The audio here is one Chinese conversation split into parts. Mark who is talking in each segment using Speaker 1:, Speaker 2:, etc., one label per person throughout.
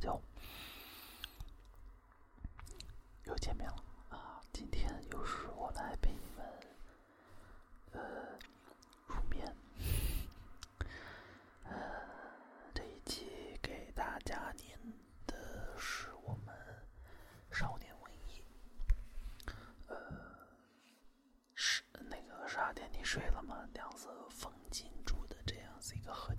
Speaker 1: 就又见面了啊！今天又是我来陪你们，呃，入眠。呃，这一期给大家念的是我们少年文艺，呃，是那个啥点？你睡了吗？两色风景住的这样子一个合。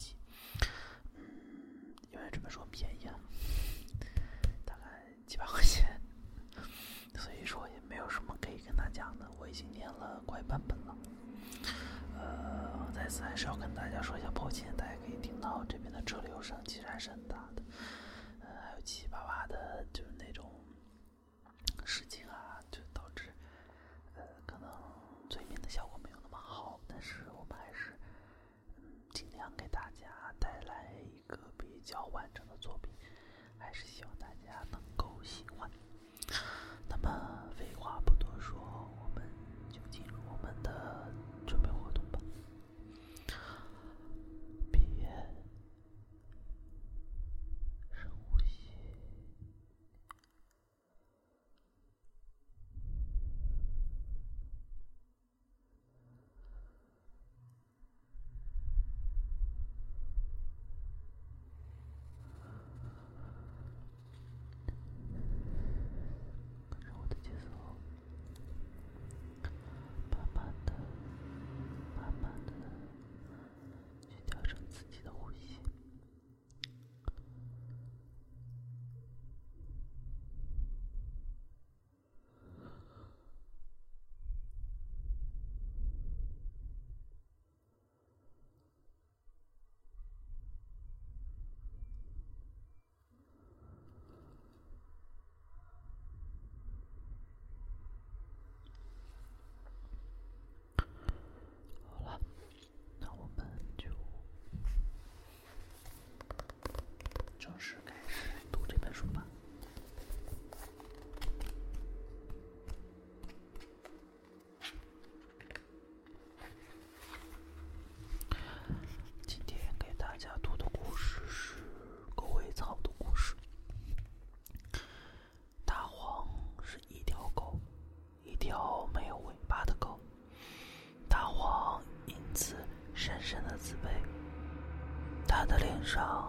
Speaker 1: 少。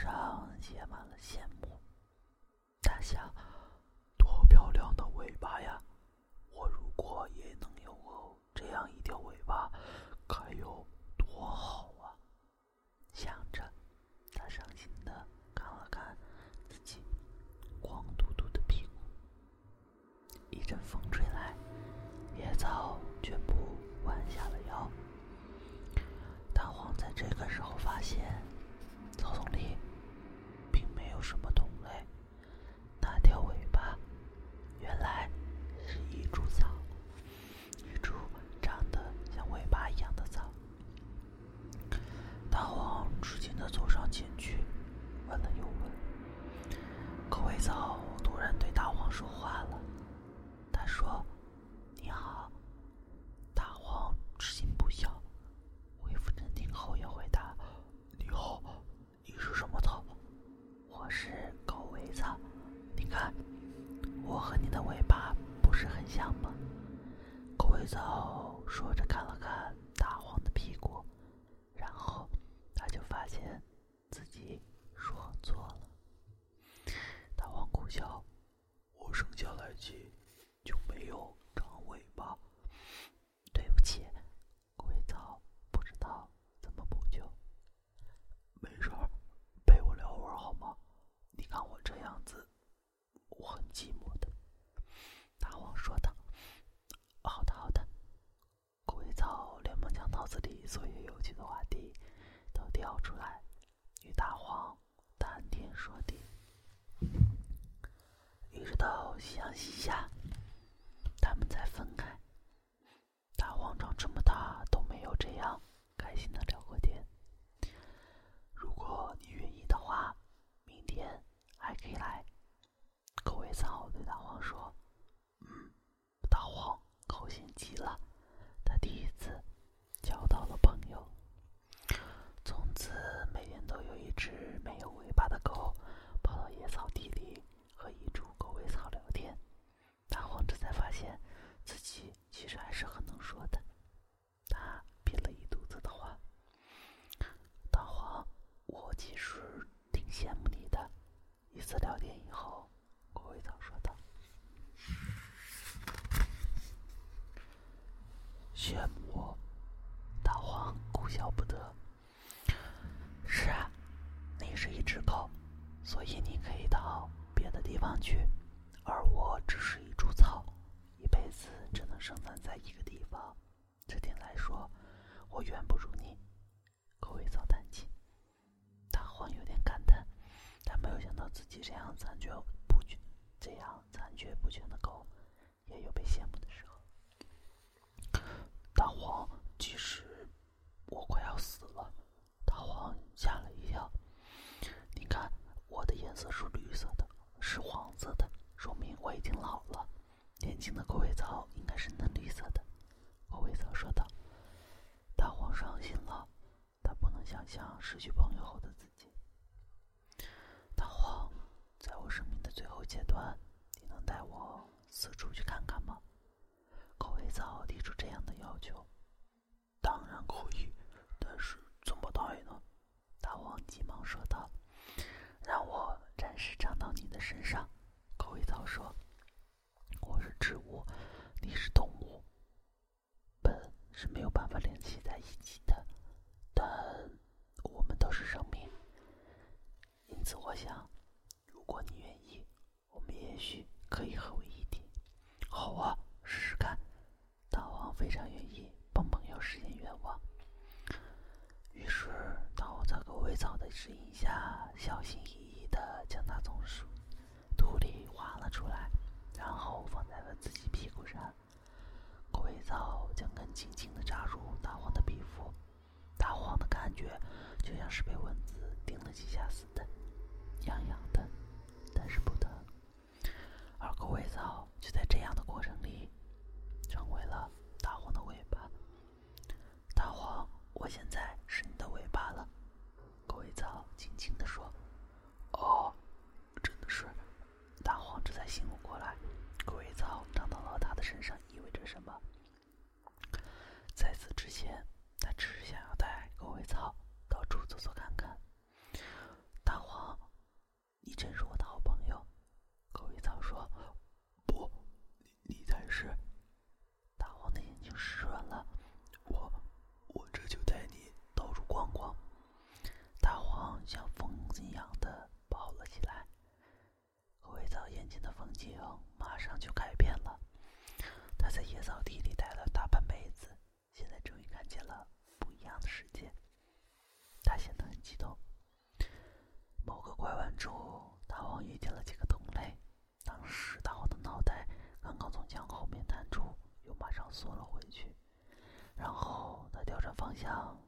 Speaker 1: 上写满了羡慕。大象多漂亮的尾巴呀。我和你的尾巴不是很像吗？狗尾草说着看了看我一下。所以你可以到别的地方去，而我只是一株草，一辈子只能生长在一个地方。这点来说，我远不如你。狗尾草叹气，大黄有点感叹，但没有想到自己这样残缺不全、这样残缺不全的狗，也有被羡慕。轻轻的扎入大黄的皮肤，大黄的感觉就像是被蚊子叮了几下似的，痒痒的，但是不疼。而狗尾草就在这样的过程里成为了大黄的尾巴。大黄，我现在是你的尾巴了。狗尾草轻轻地说。哦，真的是。大黄这才醒悟过来，狗尾草长到了它的身上。马上就改变了。他在野草地里待了大半辈子现在终于看见了不一样的世界。他显得很激动。某个拐弯处大王遇见了几个同类。当时大王的脑袋刚刚从墙后面探出又马上缩了回去。然后他调转方向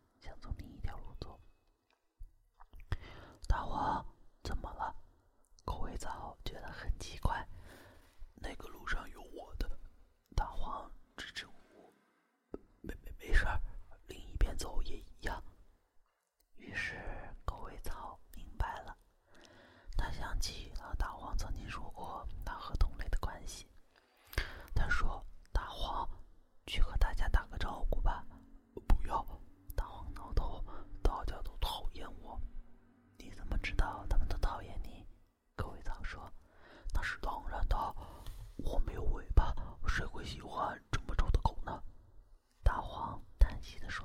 Speaker 1: 记得说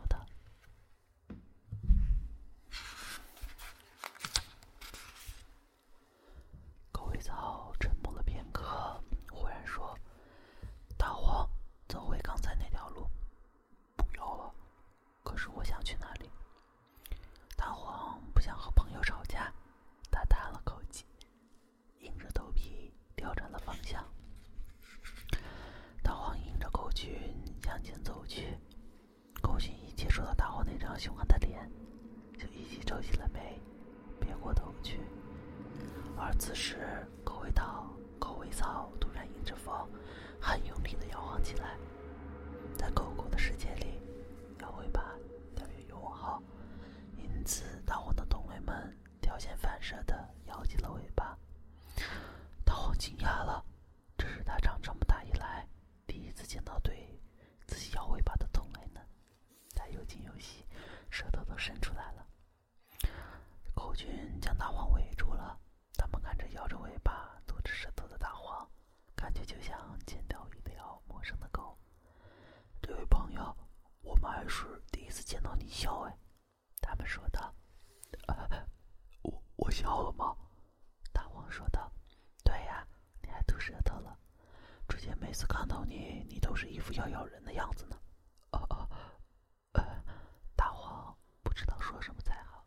Speaker 1: 雄安的脸就一起皱起了眉，别过头去。而此时，狗尾草，狗尾草突然迎着风，很用力的摇晃起来。在狗狗的世界里，摇尾巴代表友好，因此大黄的同类们条件反射的摇起了尾巴。大黄惊讶了，这是他长这么大以来第一次见到对自己摇尾巴的同类呢，他又惊又喜。舌头都伸出来了。狗群将大黄围住了，他们看着摇着尾巴、吐着舌头的大黄，感觉就像见到一条陌生的狗。这位朋友，我们还是第一次见到你笑哎，他们说道。我我笑了吗？大黄说道。对呀，你还吐舌头了。之前每次看到你，你都是一副要咬人的样子呢。哦哦，呃，大黄不知道说什么才好。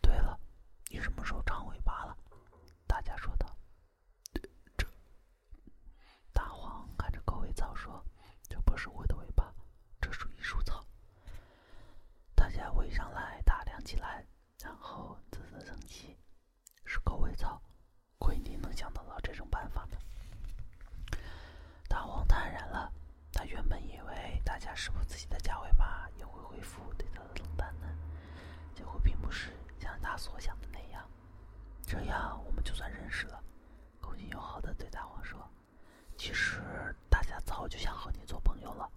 Speaker 1: 对了，你什么时候长尾巴了？大家说道。这，大黄看着狗尾草说：“这不是我的尾巴，这属于树草。”大家围上来打量起来，然后啧啧称奇：“是狗尾草，亏你能想得到这种办法呢。”大黄坦然了，他原本以为大家是否自己的假尾巴也会恢复对他的冷淡呢？结果并不是像他所想的那样。这样我们就算认识了。狗群友好的对大黄说：“其实大家早就想和你做朋友了，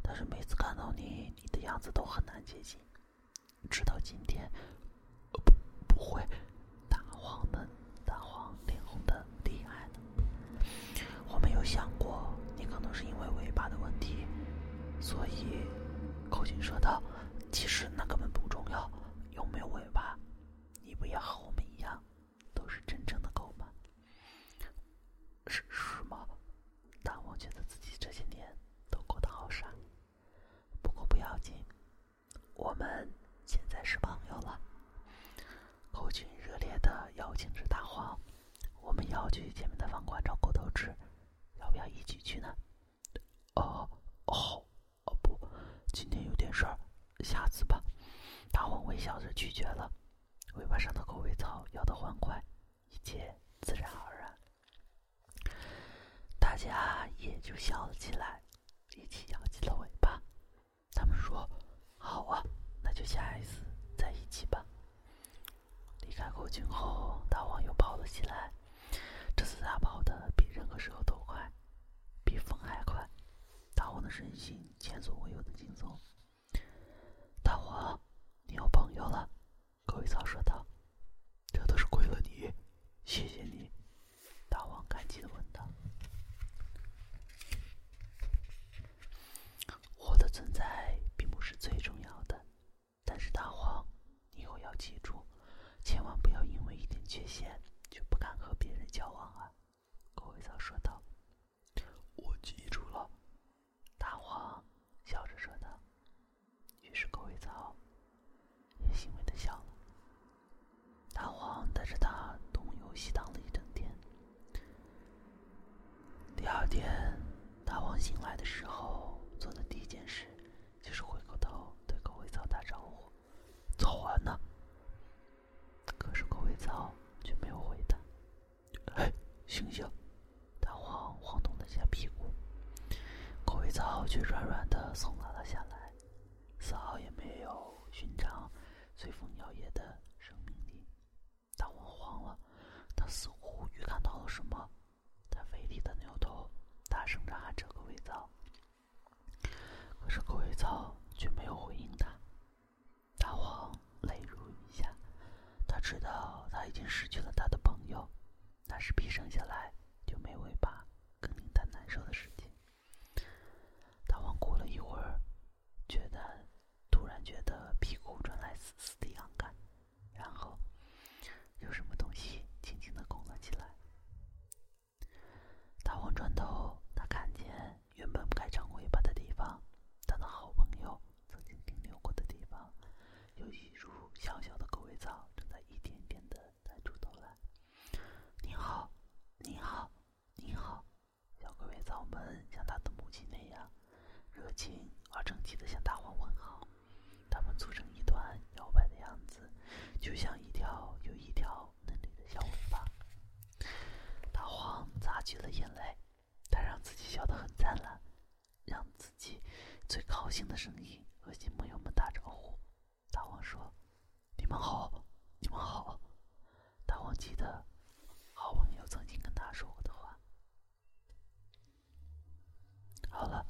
Speaker 1: 但是每次看到你，你的样子都很难接近。直到今天，不不会。”大黄的大黄脸红的厉害。我没有想过你可能是因为尾巴的问题，所以狗群说道：“其实那根本不重要，有没有尾巴，你不也和我们一样，都是真正的狗吗？”是是吗？大黄觉得自己这些年都过得好傻。不过不要紧，我们现在是朋友了。狗群热烈的邀请着大黄：“我们要去前面的饭馆找狗头吃，要不要一起去呢？”“哦，哦，哦不，今天有点事儿，下次吧。”大黄微笑着拒绝了。尾巴上的狗尾草摇得欢快，一切自然而然。大家也就笑了起来，一起摇起了尾巴。他们说：“好啊，那就下一次在一起吧。”离开狗群后，大黄又跑了起来。这次他跑得比任何时候都快，比风还快。大黄的身心前所未有的轻松。大黄，你有朋友了，狗尾草说道。这都是亏了你，谢谢你。大黄感激的问道。我的存在并不是最，是大黄，你以后要记住，千万不要因为一点缺陷就不敢和别人交往啊！狗尾草说道。我记住了，大黄笑着说道。于是狗尾草也欣慰的笑了。大黄带着他东游西荡了一整天。第二天，大黄醒来的时候，做的第一件事就是回过头对狗尾草打招呼：“早安呢。”可是狗尾草却没有回答。“醒醒！”大黄晃动了一下屁股，狗尾草却软软的松了了下来，丝毫也没有寻常随风摇曳的生命力。大黄慌了，他似乎预感到了什么，他费力的扭头，大声的喊着狗尾草。可是狗尾草却没有回应他。大黄泪如雨下，他知道他已经失去了他的朋友，那是比生下来就没尾巴更令他难受的事情。大王过了一会儿，觉得突然觉得屁股传来丝丝的痒感，然后有什么东西轻轻的拱了起来。大黄转头，他看见原本不该长尾巴的地方，他的好朋友曾经停留过的地方，有一株小小的狗尾草正在一点点的探出头来。你好，你好，你好！小狗尾草们像他的母亲那样，热情而整齐的向大黄问好。它们组成一团摇摆的样子，就像一条又一条嫩绿的小尾巴。擦去了眼泪，他让自己笑得很灿烂，让自己最高兴的声音和新朋友们打招呼。大王说：“你们好，你们好。”大王记得好朋友曾经跟他说过的话。好了，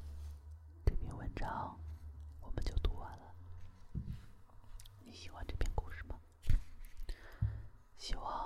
Speaker 1: 这篇文章我们就读完了。你喜欢这篇故事吗？希望